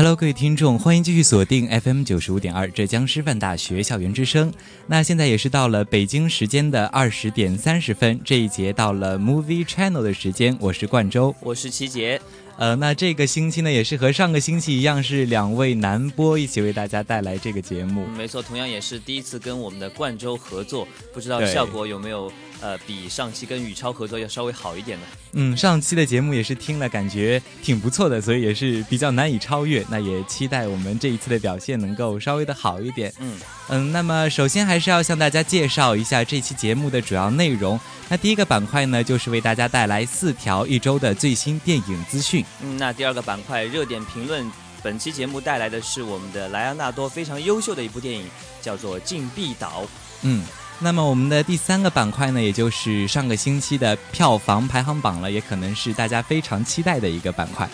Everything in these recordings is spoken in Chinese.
Hello，各位听众，欢迎继续锁定 FM 九十五点二浙江师范大学校园之声。那现在也是到了北京时间的二十点三十分，这一节到了 Movie Channel 的时间，我是冠周，我是齐杰。呃，那这个星期呢，也是和上个星期一样，是两位男播一起为大家带来这个节目。没错，同样也是第一次跟我们的冠周合作，不知道效果有没有呃比上期跟宇超合作要稍微好一点的？嗯，上期的节目也是听了，感觉挺不错的，所以也是比较难以超越。那也期待我们这一次的表现能够稍微的好一点。嗯嗯，那么首先还是要向大家介绍一下这期节目的主要内容。那第一个板块呢，就是为大家带来四条一周的最新电影资讯。嗯，那第二个板块热点评论，本期节目带来的是我们的莱昂纳多非常优秀的一部电影，叫做《禁闭岛》。嗯，那么我们的第三个板块呢，也就是上个星期的票房排行榜了，也可能是大家非常期待的一个板块。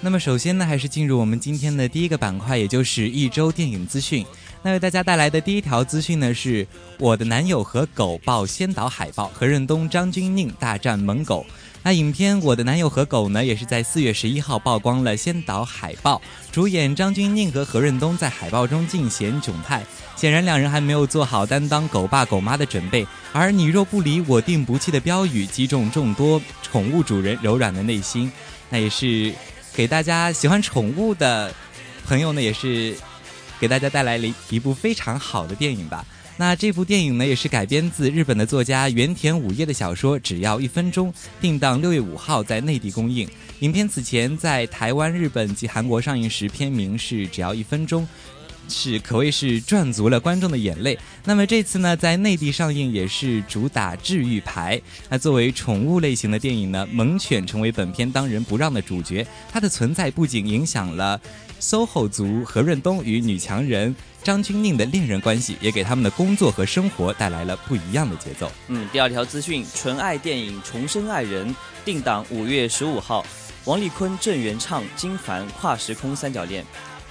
那么首先呢，还是进入我们今天的第一个板块，也就是一周电影资讯。那为大家带来的第一条资讯呢，是我的男友和狗报先导海报，何润东、张钧甯大战猛狗。那影片《我的男友和狗》呢，也是在四月十一号曝光了先导海报，主演张钧甯和何润东在海报中尽显窘态，显然两人还没有做好担当狗爸狗妈的准备。而“你若不离，我定不弃”的标语击中众多宠物主人柔软的内心，那也是给大家喜欢宠物的朋友呢，也是给大家带来了一部非常好的电影吧。那这部电影呢，也是改编自日本的作家原田武叶的小说《只要一分钟》，定档六月五号在内地公映。影片此前在台湾、日本及韩国上映时，片名是《只要一分钟》，是可谓是赚足了观众的眼泪。那么这次呢，在内地上映也是主打治愈牌。那作为宠物类型的电影呢，猛犬成为本片当仁不让的主角，它的存在不仅影响了 SOHO 族何润东与女强人。张钧甯的恋人关系也给他们的工作和生活带来了不一样的节奏。嗯，第二条资讯，纯爱电影《重生爱人》定档五月十五号，王丽坤、郑元畅、金凡跨时空三角恋。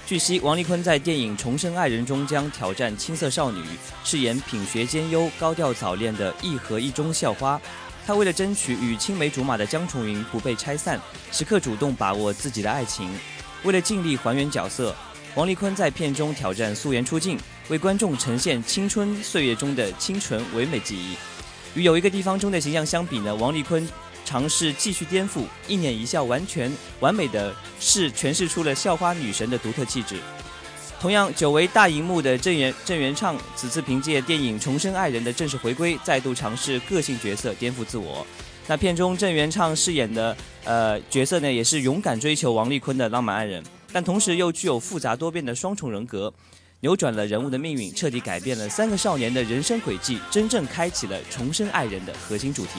据悉，王丽坤在电影《重生爱人》中将挑战青涩少女，饰演品学兼优、高调早恋的一和一中校花。他为了争取与青梅竹马的江崇云不被拆散，时刻主动把握自己的爱情。为了尽力还原角色。王丽坤在片中挑战素颜出镜，为观众呈现青春岁月中的清纯唯美记忆。与有一个地方中的形象相比呢，王丽坤尝试继续颠覆，一脸一笑，完全完美的是诠释出了校花女神的独特气质。同样，久违大荧幕的郑元郑元畅，此次凭借电影《重生爱人》的正式回归，再度尝试个性角色，颠覆自我。那片中郑元畅饰演的呃角色呢，也是勇敢追求王丽坤的浪漫爱人。但同时又具有复杂多变的双重人格，扭转了人物的命运，彻底改变了三个少年的人生轨迹，真正开启了重生爱人的核心主题。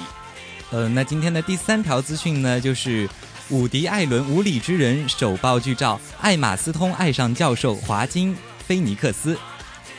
呃，那今天的第三条资讯呢，就是伍迪·艾伦《无理之人》首曝剧照，艾玛斯通爱上教授华金·菲尼克斯。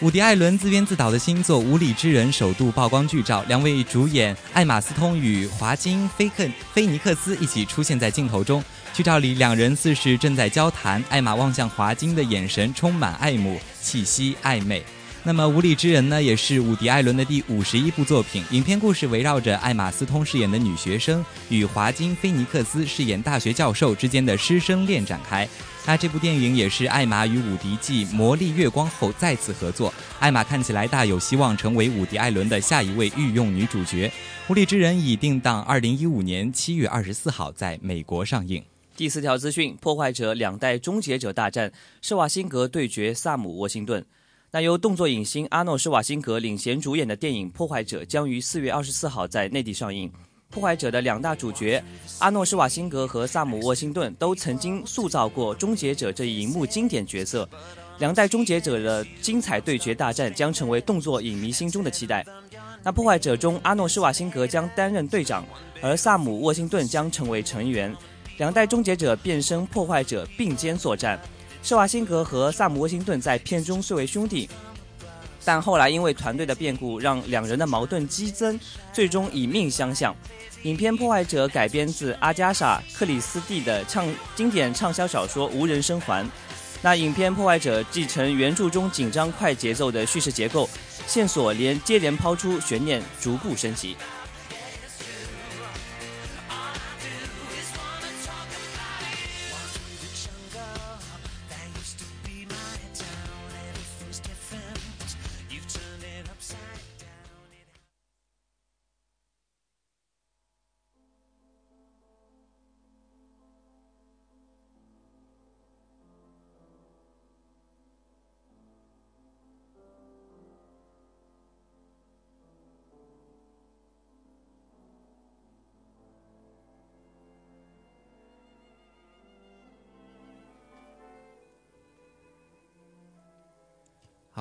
伍迪·艾伦自编自导的新作《无理之人》首度曝光剧照，两位主演艾玛斯通与华金·菲克菲尼克斯一起出现在镜头中。剧照里，两人似是正在交谈。艾玛望向华金的眼神充满爱慕、气息、暧昧。那么《无理之人》呢，也是伍迪·艾伦的第五十一部作品。影片故事围绕着艾玛·斯通饰演的女学生与华金·菲尼克斯饰演大学教授之间的师生恋展开。那这部电影也是艾玛与伍迪继《魔力月光》后再次合作。艾玛看起来大有希望成为伍迪·艾伦的下一位御用女主角。《无理之人》已定档二零一五年七月二十四号在美国上映。第四条资讯：破坏者两代终结者大战，施瓦辛格对决萨姆·沃辛顿。那由动作影星阿诺·施瓦辛格领衔主演的电影《破坏者》将于四月二十四号在内地上映。《破坏者》的两大主角阿诺·施瓦辛格和萨姆·沃辛顿都曾经塑造过终结者这一荧幕经典角色，两代终结者的精彩对决大战将成为动作影迷心中的期待。那《破坏者》中，阿诺·施瓦辛格将担任队长，而萨姆·沃辛顿将成为成员，两代终结者变身破坏者并肩作战。施瓦辛格和萨姆·沃辛顿在片中虽为兄弟，但后来因为团队的变故，让两人的矛盾激增，最终以命相向。影片《破坏者》改编自阿加莎·克里斯蒂的畅经典畅销小说《无人生还》。那影片《破坏者》继承原著中紧张快节奏的叙事结构，线索连接连抛出，悬念逐步升级。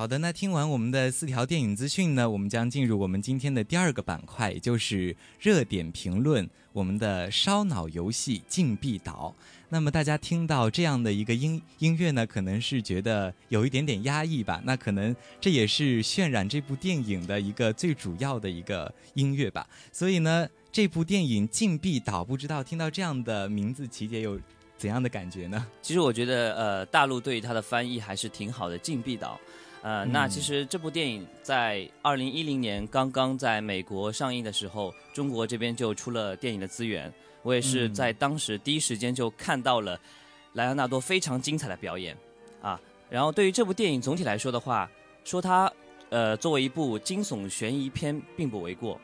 好的，那听完我们的四条电影资讯呢，我们将进入我们今天的第二个板块，也就是热点评论，我们的烧脑游戏《禁闭岛》。那么大家听到这样的一个音音乐呢，可能是觉得有一点点压抑吧？那可能这也是渲染这部电影的一个最主要的一个音乐吧。所以呢，这部电影《禁闭岛》，不知道听到这样的名字，琪姐有怎样的感觉呢？其实我觉得，呃，大陆对于它的翻译还是挺好的，《禁闭岛》。呃，那其实这部电影在二零一零年刚刚在美国上映的时候，中国这边就出了电影的资源。我也是在当时第一时间就看到了莱昂纳多非常精彩的表演啊。然后对于这部电影总体来说的话，说它呃作为一部惊悚悬疑片并不为过。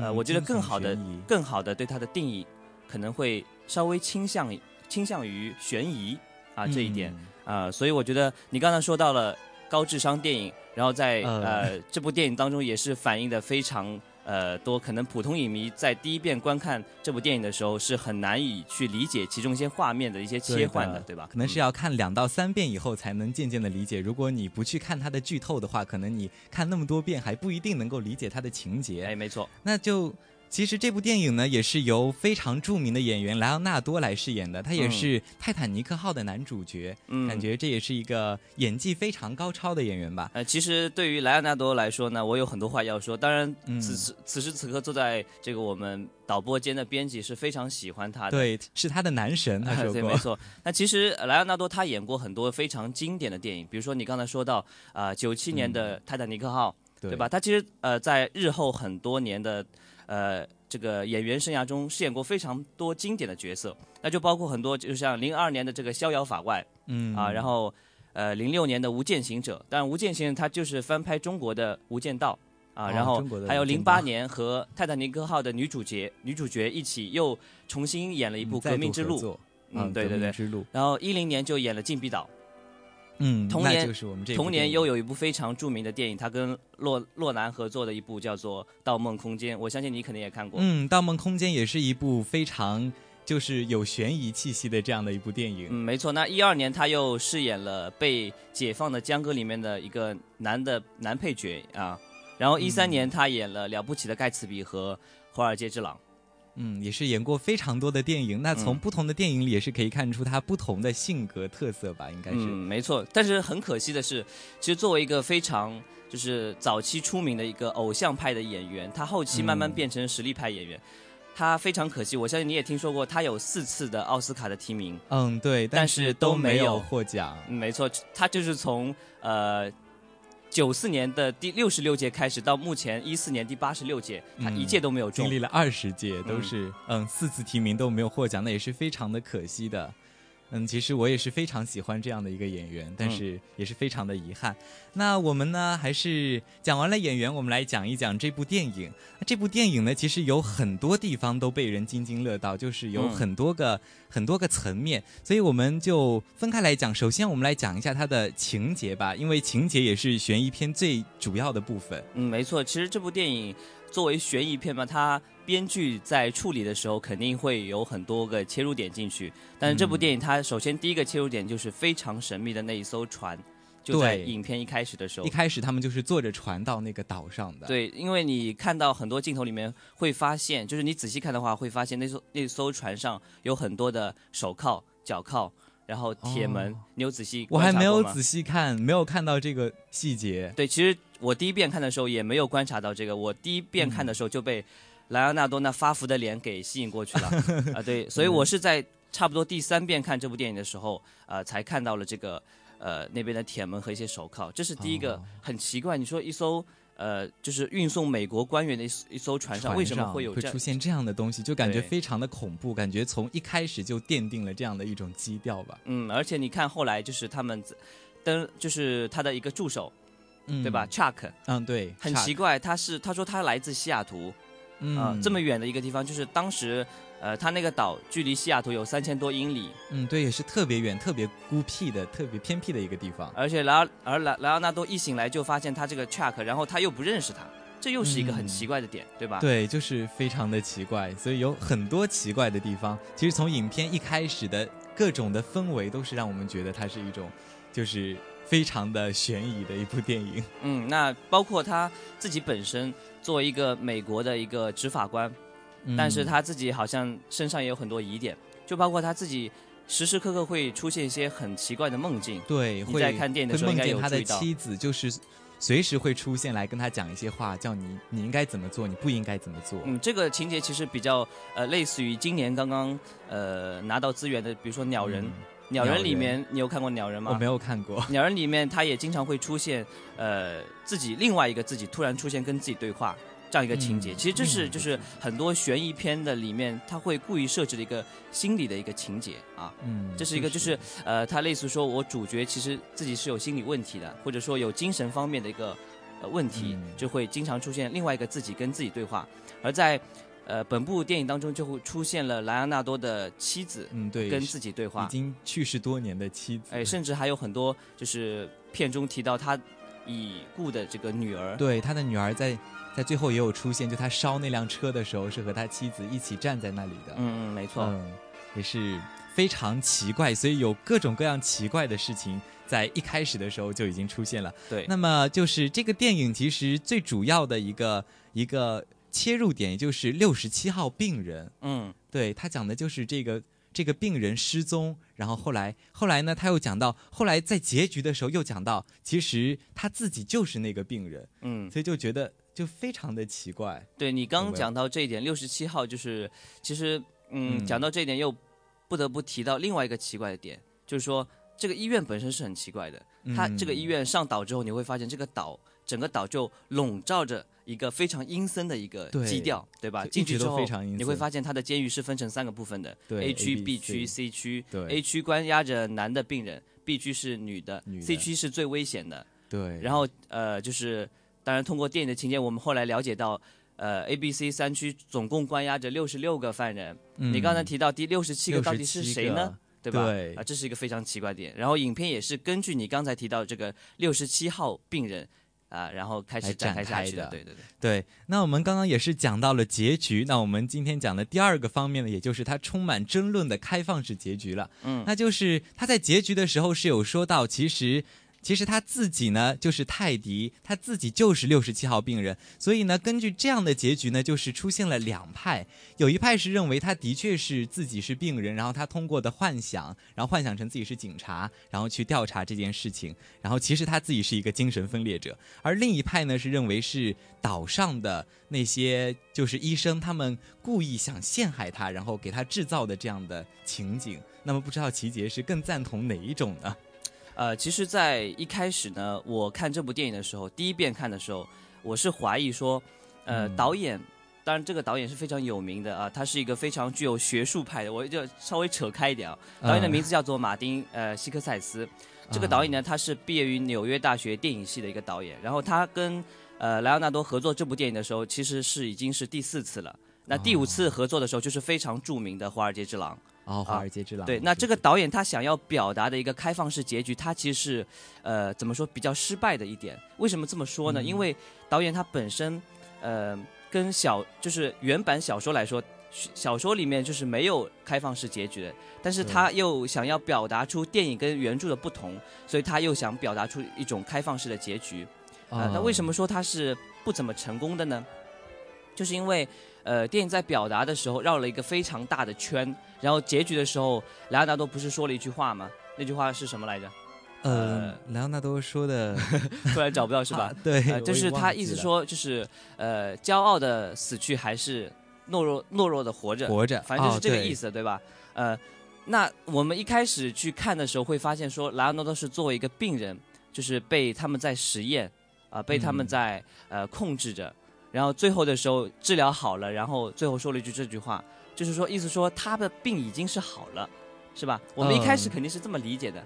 呃，我觉得更好的更好的对它的定义可能会稍微倾向倾向于悬疑啊这一点啊。所以我觉得你刚才说到了。高智商电影，然后在呃这部电影当中也是反映的非常呃多，可能普通影迷在第一遍观看这部电影的时候是很难以去理解其中一些画面的一些切换的，对吧？可能是要看两到三遍以后才能渐渐的理解。如果你不去看它的剧透的话，可能你看那么多遍还不一定能够理解它的情节。哎，没错，那就。其实这部电影呢，也是由非常著名的演员莱昂纳多来饰演的，他也是《泰坦尼克号》的男主角，感觉这也是一个演技非常高超的演员吧。呃，其实对于莱昂纳多来说呢，我有很多话要说。当然，此时此时此刻坐在这个我们导播间的编辑是非常喜欢他的，对，是他的男神，他说过。对，没错。那其实莱昂纳多他演过很多非常经典的电影，比如说你刚才说到啊，九七年的《泰坦尼克号》，对吧？他其实呃，在日后很多年的。呃，这个演员生涯中饰演过非常多经典的角色，那就包括很多，就像零二年的这个《逍遥法外》，嗯。啊，然后呃零六年的《无间行者》，但《无间行者》他就是翻拍中国的《无间道》啊，然后还有零八年和《泰坦尼克号》的女主角女主角一起又重新演了一部《革命之路》，嗯，对对对，然后一零年就演了《禁闭岛》。嗯，同年就是我们这同年又有一部非常著名的电影，他跟洛洛南合作的一部叫做《盗梦空间》，我相信你肯定也看过。嗯，《盗梦空间》也是一部非常就是有悬疑气息的这样的一部电影。嗯，没错。那一二年他又饰演了被解放的江歌里面的一个男的男配角啊，然后一三年他演了《了不起的盖茨比》和《华尔街之狼》。嗯，也是演过非常多的电影。那从不同的电影里也是可以看出他不同的性格特色吧，应该是。嗯，没错。但是很可惜的是，其实作为一个非常就是早期出名的一个偶像派的演员，他后期慢慢变成实力派演员，他非常可惜。我相信你也听说过，他有四次的奥斯卡的提名。嗯，对，但是都没有获奖。没错，他就是从呃。九四年的第六十六届开始，到目前一四年第八十六届，他一届都没有中，经历了二十届，都是嗯四次提名都没有获奖，那也是非常的可惜的。嗯，其实我也是非常喜欢这样的一个演员，但是也是非常的遗憾。那我们呢，还是讲完了演员，我们来讲一讲这部电影。这部电影呢，其实有很多地方都被人津津乐道，就是有很多个很多个层面，所以我们就分开来讲。首先，我们来讲一下它的情节吧，因为情节也是悬疑片最主要的部分。嗯，没错，其实这部电影。作为悬疑片嘛，它编剧在处理的时候肯定会有很多个切入点进去。但是这部电影它首先第一个切入点就是非常神秘的那一艘船，就在影片一开始的时候。一开始他们就是坐着船到那个岛上的。对，因为你看到很多镜头里面会发现，就是你仔细看的话会发现那艘那艘船上有很多的手铐、脚铐。然后铁门，你有仔细？我还没有仔细看，没有看到这个细节。对，其实我第一遍看的时候也没有观察到这个。我第一遍看的时候就被莱昂纳多那发福的脸给吸引过去了 啊！对，所以我是在差不多第三遍看这部电影的时候，呃，才看到了这个呃那边的铁门和一些手铐。这是第一个很奇怪。你说一艘。呃，就是运送美国官员的一一艘船上，为什么会有会出现这样的东西？就感觉非常的恐怖，感觉从一开始就奠定了这样的一种基调吧。嗯，而且你看后来就是他们登，就是他的一个助手，对吧？Chuck，嗯，对，很奇怪，他是他说他来自西雅图，嗯，这么远的一个地方，就是当时。呃，他那个岛距离西雅图有三千多英里，嗯，对，也是特别远、特别孤僻的、特别偏僻的一个地方。而且莱而莱莱昂纳多一醒来就发现他这个 Chuck，然后他又不认识他，这又是一个很奇怪的点，对吧？对，就是非常的奇怪，所以有很多奇怪的地方。其实从影片一开始的各种的氛围，都是让我们觉得它是一种，就是非常的悬疑的一部电影。嗯，那包括他自己本身作为一个美国的一个执法官。但是他自己好像身上也有很多疑点，就包括他自己时时刻刻会出现一些很奇怪的梦境。对，你在看电影的时候应该有他的妻子就是随时会出现来跟他讲一些话，叫你你应该怎么做，你不应该怎么做。嗯，这个情节其实比较呃类似于今年刚刚呃拿到资源的，比如说《鸟人》。鸟人里面你有看过鸟人吗？我没有看过。鸟人里面他也经常会出现呃自己另外一个自己突然出现跟自己对话。这样一个情节，其实这是就是很多悬疑片的里面，他会故意设置的一个心理的一个情节啊。嗯，这是一个就是呃，他类似说我主角其实自己是有心理问题的，或者说有精神方面的一个呃问题，就会经常出现另外一个自己跟自己对话。而在呃本部电影当中，就会出现了莱昂纳多的妻子，嗯，对，跟自己对话，已经去世多年的妻子，哎，甚至还有很多就是片中提到他已故的这个女儿，对，他的女儿在。在最后也有出现，就他烧那辆车的时候，是和他妻子一起站在那里的。嗯嗯，没错，嗯，也是非常奇怪，所以有各种各样奇怪的事情在一开始的时候就已经出现了。对，那么就是这个电影其实最主要的一个一个切入点，也就是六十七号病人。嗯，对他讲的就是这个这个病人失踪，然后后来后来呢，他又讲到后来在结局的时候又讲到，其实他自己就是那个病人。嗯，所以就觉得。就非常的奇怪，对你刚讲到这一点，六十七号就是，其实，嗯，讲到这一点又不得不提到另外一个奇怪的点，就是说这个医院本身是很奇怪的，它这个医院上岛之后，你会发现这个岛整个岛就笼罩着一个非常阴森的一个基调，对吧？进去之后你会发现它的监狱是分成三个部分的，A 区、B 区、C 区，A 区关押着男的病人，B 区是女的，C 区是最危险的，对，然后呃就是。当然，通过电影的情节，我们后来了解到，呃，A、B、C 三区总共关押着六十六个犯人。你刚才提到第六十七个到底是谁呢？对吧？对啊，这是一个非常奇怪点。然后影片也是根据你刚才提到这个六十七号病人啊，然后开始展开下去的。对对对。对，那我们刚刚也是讲到了结局。那我们今天讲的第二个方面呢，也就是它充满争论的开放式结局了。嗯，那就是他在结局的时候是有说到，其实。其实他自己呢，就是泰迪，他自己就是六十七号病人，所以呢，根据这样的结局呢，就是出现了两派，有一派是认为他的确是自己是病人，然后他通过的幻想，然后幻想成自己是警察，然后去调查这件事情，然后其实他自己是一个精神分裂者，而另一派呢是认为是岛上的那些就是医生，他们故意想陷害他，然后给他制造的这样的情景。那么不知道齐杰是更赞同哪一种呢？呃，其实，在一开始呢，我看这部电影的时候，第一遍看的时候，我是怀疑说，呃，嗯导演，当然这个导演是非常有名的啊，他是一个非常具有学术派的，我就稍微扯开一点啊，导演的名字叫做马丁呃希克塞斯，这个导演呢，他是毕业于纽约大学电影系的一个导演，然后他跟呃莱昂纳多合作这部电影的时候，其实是已经是第四次了。那第五次合作的时候，就是非常著名的《华尔街之狼》。哦，华尔街之狼。对，那这个导演他想要表达的一个开放式结局，他其实是，呃，怎么说比较失败的一点。为什么这么说呢？嗯因为导演他本身，呃，跟小就是原版小说来说，小说里面就是没有开放式结局的，但是他又想要表达出电影跟原著的不同，所以他又想表达出一种开放式的结局。呃，那为什么？说他是不怎么成功的呢？就是因为，呃，电影在表达的时候绕了一个非常大的圈，然后结局的时候，莱昂纳多不是说了一句话吗？那句话是什么来着？呃，莱昂纳多说的 突然找不到是吧啊？对呃，，就是他意思说，就是呃，骄傲的死去还是懦弱懦弱的活着，活着，反正就是这个哦意。思，对吧？呃，那我们一开始去看的时候，会发现说，莱昂纳多是作为一个病人，就是被他们在实验，啊、被他们嗯在、呃控制着，然后最后的时候治疗好了，然后最后说了一句这句话，就是说意思说他的病已经是好了，是吧？我们一开始嗯肯定是这么理解的，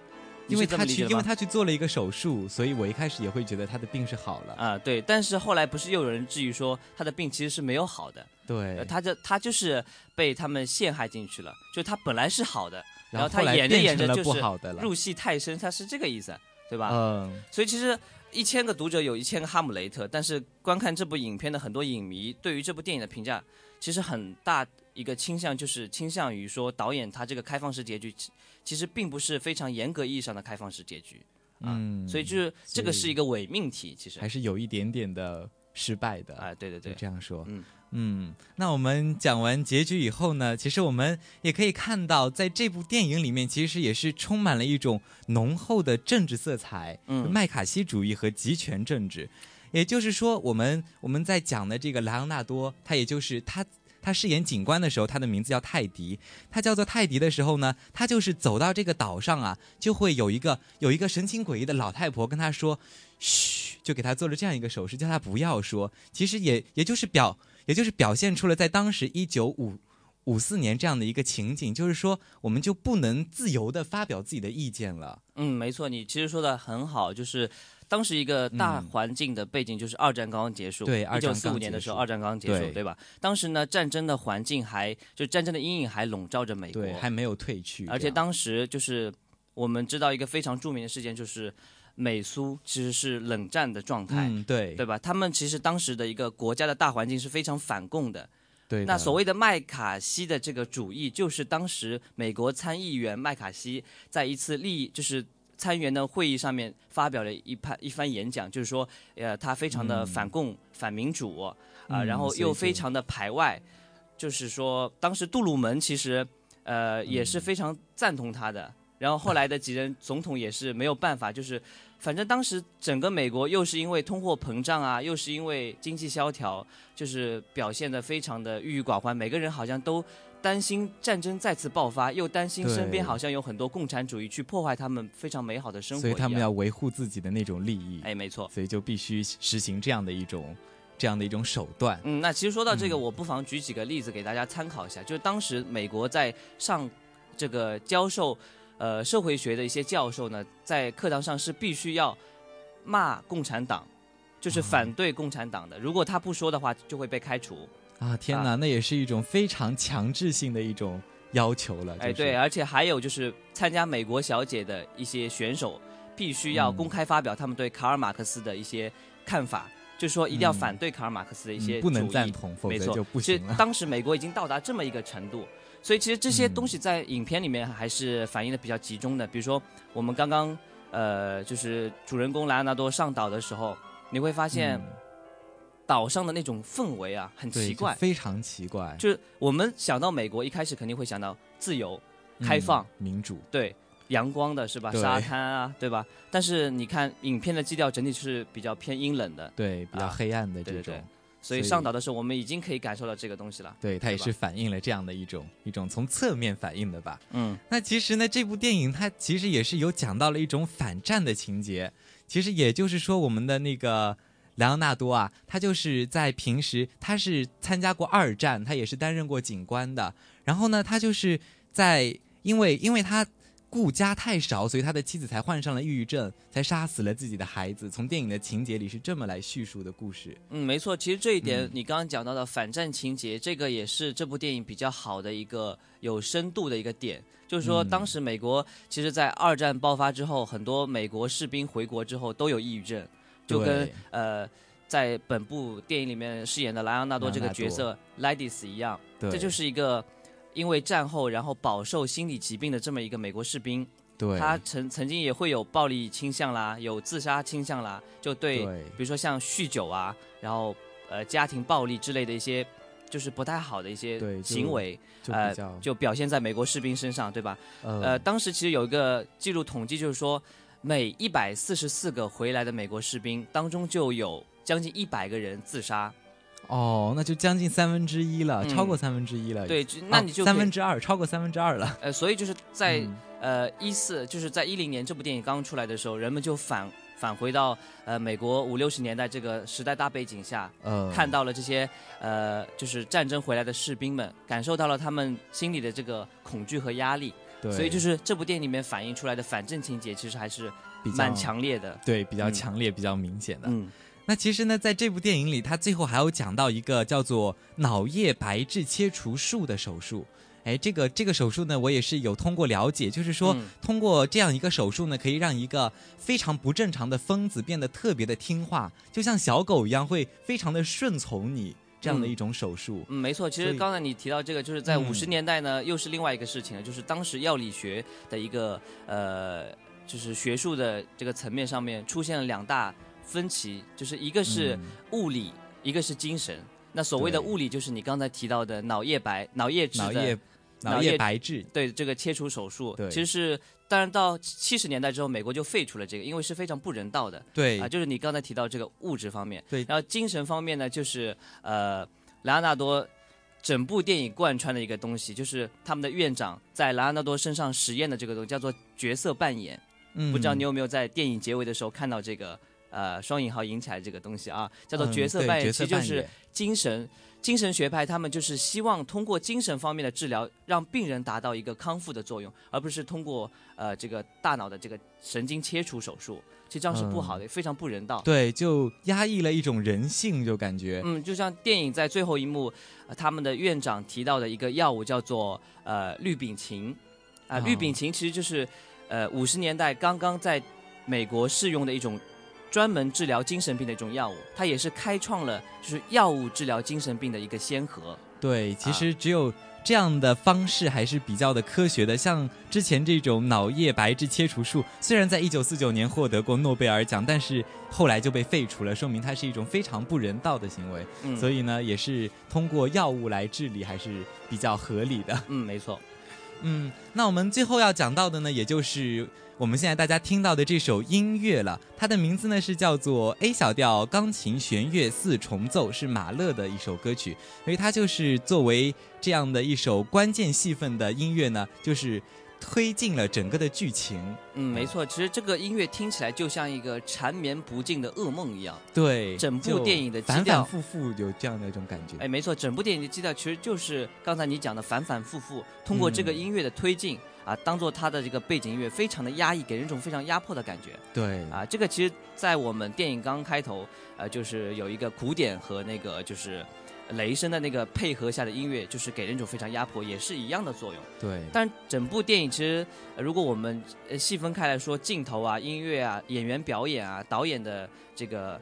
你因为他去，因为？他去做了一个手术，所以我一开始也会觉得他的病是好了。啊、对，但是后来不是又有人质疑说他的病其实是没有好的，对呃，，他这他就是被他们陷害进去了，就他本来是好的，然后他演着演着就是不好的了。入戏太深，他是这个意思，对吧？嗯，所以其实一千个读者有一千个哈姆雷特，但是观看这部影片的很多影迷对于这部电影的评价，其实很大一个倾向就是倾向于说导演他这个开放式结局，其其实并不是非常严格意义上的开放式结局，嗯，所以就是这个是一个伪命题，其实。还是有一点点的失败的。啊，对对对，这样说。嗯嗯，那我们讲完结局以后呢，其实我们也可以看到，在这部电影里面，其实也是充满了一种浓厚的政治色彩，嗯麦卡锡主义和极权政治。也就是说，我们我们在讲的这个莱昂纳多，他也就是他。他饰演警官的时候，他的名字叫泰迪。他叫做泰迪的时候呢，他就是走到这个岛上啊，就会有一个有一个神情诡异的老太婆跟他说：“嘘”，就给他做了这样一个手势，叫他不要说。其实也也就是表也就是表现出了在当时一九五五四年这样的一个情景，就是说我们就不能自由的发表自己的意见了。嗯，没错，你其实说的很好，就是当时一个大嗯环境的背景就是二战刚刚结束，对二一九四五年的时候，二战刚刚结束，对对吧？当时呢，战争的环境还就战争的阴影还笼罩着美国，对，还没有退去，而且当时就是我们知道一个非常著名的事件，就是美苏其实是冷战的状态。嗯，对对吧？他们其实当时的一个国家的大环境是非常反共的。对。那所谓的麦卡锡的这个主义，就是当时美国参议员麦卡锡在一次利益就是参议员的会议上面发表了一番一番演讲，就是说，呃，他非常的反共、反民主啊、嗯然后又非常的排外，就是说，当时杜鲁门其实呃也嗯是非常赞同他的。然后后来的几任总统也是没有办法，就是反正当时整个美国又是因为通货膨胀啊，又是因为经济萧条，就是表现得非常的郁郁寡欢。每个人好像都担心战争再次爆发，又担心身边好像有很多共产主义去破坏他们非常美好的生活。所以他们要维护自己的那种利益，哎，没错。所以就必须实行这样的一种这样的一种手段。嗯，那其实说到这个，嗯我不妨举几个例子给大家参考一下。就是当时美国在上这个教授呃社会学的一些教授呢，在课堂上是必须要骂共产党，就是反对共产党的。如果他不说的话，就会被开除。啊，天哪，那也是一种非常强制性的一种要求了。哎，就是对，，而且还有就是参加美国小姐的一些选手，必须要嗯公开发表他们对卡尔马克思的一些看法，就是说一定要嗯反对卡尔马克思的一些嗯不能赞同，否没错则就不其实行了。当时美国已经到达这么一个程度，所以其实这些嗯东西在影片里面还是反映的比较集中的。比如说我们刚刚呃，就是主人公莱昂纳多上岛的时候，你会发现嗯岛上的那种氛围啊，很奇怪。非常奇怪，就是我们想到美国，一开始肯定会想到自由、开嗯放，民主。对，阳光的是吧？沙滩啊，对吧？但是你看影片的基调整体是比较偏阴冷的，对，比较啊黑暗的对对这种，所以上岛的时候，我们已经可以感受到这个东西了。对，它也是反映了这样的一种一种从侧面反映的吧。嗯，那其实呢，这部电影它其实也是有讲到了一种反战的情节。其实也就是说，我们的那个莱昂纳多啊，他就是在平时他是参加过二战，他也是担任过警官的。然后呢，他就是在因为因为他。顾家太少，所以他的妻子才患上了抑郁症，才杀死了自己的孩子。从电影的情节里是这么来叙述的故事。嗯，没错，其实这一点你刚刚讲到的反战情节，这个也是这部电影比较好的一个有深度的一个点。就是说，当时美国其实，在二战爆发之后，很多美国士兵回国之后都有抑郁症，就跟呃，在本部电影里面饰演的莱昂纳多这个角色莱迪斯一样，这就是一个。因为战后，然后饱受心理疾病的这么一个美国士兵，对，他曾曾经也会有暴力倾向啦，有自杀倾向啦，就对，比如说像酗酒啊，然后呃家庭暴力之类的一些，就是不太好的一些行为，呃，就表现在美国士兵身上，对吧？呃，当时其实有一个记录统计，就是说每一百四十四个回来的美国士兵当中，就有将近一百个人自杀。哦，那就将近三分之一了，超过三分之一了。对，那你就三分之二，超过三分之二了。呃，所以就是在呃一四，就是在一零年这部电影刚出来的时候，人们就返返回到呃美国五六十年代这个时代大背景下，呃，看到了这些呃就是战争回来的士兵们，感受到了他们心里的这个恐惧和压力。对，所以就是这部电影里面反映出来的反正情节，其实还是蛮强烈的。对，比较强烈，比较明显的。嗯。那其实呢，在这部电影里，他最后还有讲到一个叫做脑叶白质切除术的手术。哎，这个这个手术呢，我也是有通过了解，就是说通过这样一个手术呢，可以让一个非常不正常的疯子变得特别的听话，就像小狗一样，会非常的顺从你这样的一种手术。嗯，没错。其实刚才你提到这个，就是在五十年代呢，又是另外一个事情了，就是当时药理学的一个呃，就是学术的这个层面上面出现了两大。分歧就是一个是物理，一个是精神。那所谓的物理，就是你刚才提到的脑叶白、脑叶质的脑叶白质。对这个切除手术，其实是当然到七十年代之后，美国就废除了这个，因为是非常不人道的。对啊，就是你刚才提到这个物质方面。对，然后精神方面呢，就是呃，莱昂纳多整部电影贯穿的一个东西，就是他们的院长在莱昂纳多身上实验的这个东西，叫做角色扮演。嗯，不知道你有没有在电影结尾的时候看到这个？呃，双引号引起来这个东西啊，叫做角色扮演，其实就是精神精神学派，他们就是希望通过精神方面的治疗，让病人达到一个康复的作用，而不是通过呃这个大脑的这个神经切除手术，其实这样是不好的，非常不人道。对，就压抑了一种人性，就感觉嗯，就像电影在最后一幕，他们的院长提到的一个药物叫做呃氯丙嗪啊，氯丙嗪其实就是呃五十年代刚刚在美国试用的一种。专门治疗精神病的一种药物，它也是开创了就是药物治疗精神病的一个先河。对，其实只有这样的方式还是比较的科学的。像之前这种脑叶白质切除术，虽然在一九四九年获得过诺贝尔奖，但是后来就被废除了，说明它是一种非常不人道的行为。嗯，所以呢，也是通过药物来治理还是比较合理的。嗯，没错。嗯，那我们最后要讲到的呢，也就是我们现在大家听到的这首音乐了。它的名字呢是叫做 A 小调钢琴弦乐四重奏，是马勒的一首歌曲。所以它就是作为这样的一首关键戏份的音乐呢，就是。推进了整个的剧情。嗯，没错，其实这个音乐听起来就像一个缠绵不尽的噩梦一样。对，整部电影的反反复复有这样的一种感觉。哎，没错，整部电影的基调其实就是刚才你讲的反反复复，通过这个音乐的推进啊，当做它的这个背景音乐，非常的压抑，给人一种非常压迫的感觉。对，啊，这个其实，在我们电影刚开头，呃，就是有一个古典和那个就是。雷声的那个配合下的音乐，就是给人一种非常压迫，也是一样的作用。对，但整部电影其实，如果我们细分开来说，镜头啊、音乐啊、演员表演啊、导演的这个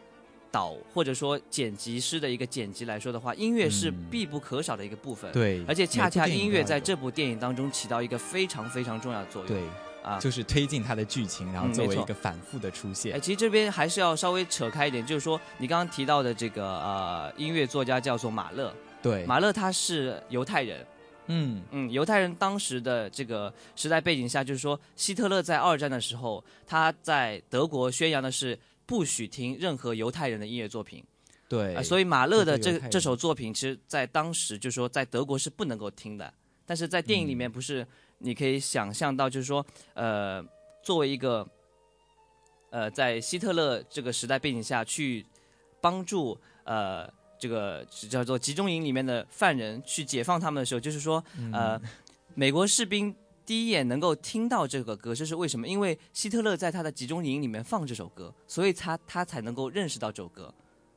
导或者说剪辑师的一个剪辑来说的话，音乐是必不可少的一个部分。对，而且恰恰音乐在这部电影当中起到一个非常非常重要的作用。对。啊，就是推进它的剧情，然后作为一个反复的出现。哎，其实这边还是要稍微扯开一点，就是说你刚刚提到的这个呃音乐作家叫做马勒，对，马勒他是犹太人，嗯。嗯，犹太人当时的这个时代背景下，就是说希特勒在二战的时候，他在德国宣扬的是不许听任何犹太人的音乐作品。对，所以马勒的这这首作品，其实在当时就是说在德国是不能够听的，但是在电影里面不是，你可以想象到，就是说，呃，作为一个，呃，在希特勒这个时代背景下去帮助呃这个叫做集中营里面的犯人去解放他们的时候，就是说，呃，美国士兵。第一眼能够听到这个歌，这是为什么？因为希特勒在他的集中营里面放这首歌，所以他他才能够认识到这首歌。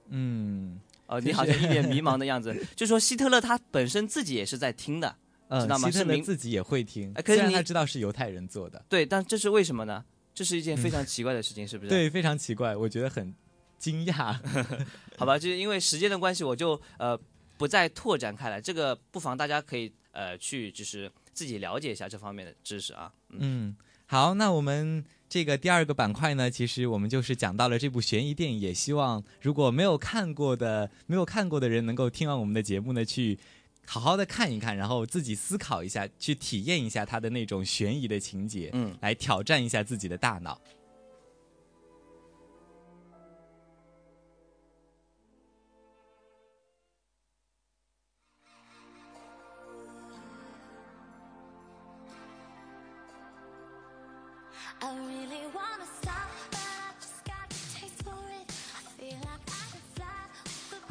嗯，哦，你好像一脸 迷茫的样子。就说希特勒他本身自己也是在听的，知道吗？希特勒自己也会听，虽然他知道是犹太人做的。对，但这是为什么呢？这是一件非常奇怪的事情，是不是？对，非常奇怪，我觉得很惊讶。好吧，就是因为时间的关系，我就呃不再拓展开来。这个不妨大家可以呃去就是。自己了解一下这方面的知识啊。嗯，好，那我们这个第二个板块呢，其实我们就是讲到了这部悬疑电影，也希望如果没有看过的、没有看过的人，能够听完我们的节目呢，去好好的看一看，然后自己思考一下，去体验一下它的那种悬疑的情节，嗯，来挑战一下自己的大脑。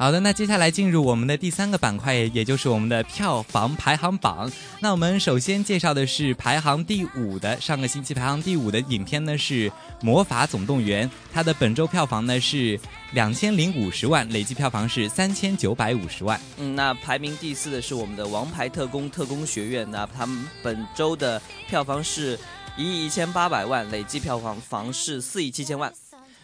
好的，那接下来进入我们的第三个板块，也就是我们的票房排行榜。那我们首先介绍的是排行第五的，上个星期排行第五的影片呢是《魔法总动员》，它的本周票房呢是两千零五十万，累计票房是三千九百五十万。嗯，那排名第四的是我们的《王牌特工：特工学院》，那他们本周的票房是一亿一千八百万，累计票房房是四亿七千万。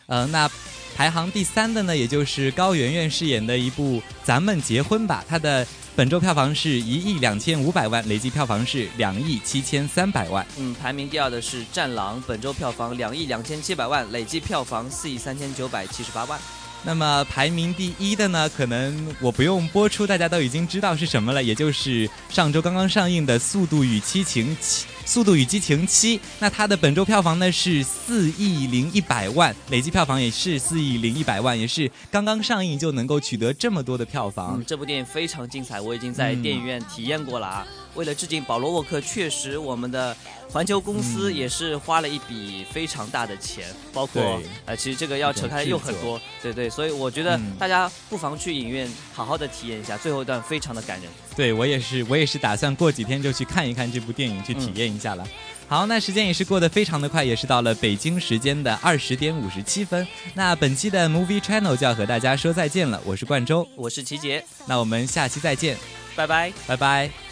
嗯，那排行第三的呢，也就是高圆圆饰演的一部《咱们结婚吧》，她的本周票房是一亿两千五百万，累计票房是两亿七千三百万。嗯，排名第二的是《战狼》，本周票房两亿两千七百万，累计票房四亿三千九百七十八万。那么排名第一的呢，可能我不用播出，大家都已经知道是什么了，也就是上周刚刚上映的《速度与激情七》。《速度与激情七》，那它的本周票房呢是四亿零一百万，累计票房也是四亿零一百万，也是刚刚上映就能够取得这么多的票房。这部电影非常精彩，我已经在电影院体验过了啊。为了致敬保罗沃克，确实我们的环球公司也是花了一笔非常大的钱，包括呃，其实这个要扯开又很多，对对，所以我觉得大家不妨去影院好好的体验一下，最后一段非常的感人。对我也是，我也是打算过几天就去看一看这部电影，去体验一下了。好，那时间也是过得非常的快，也是到了北京时间的二十点五十七分。那本期的 Movie Channel 就要和大家说再见了，我是冠周，我是齐杰，那我们下期再见，拜拜，拜拜。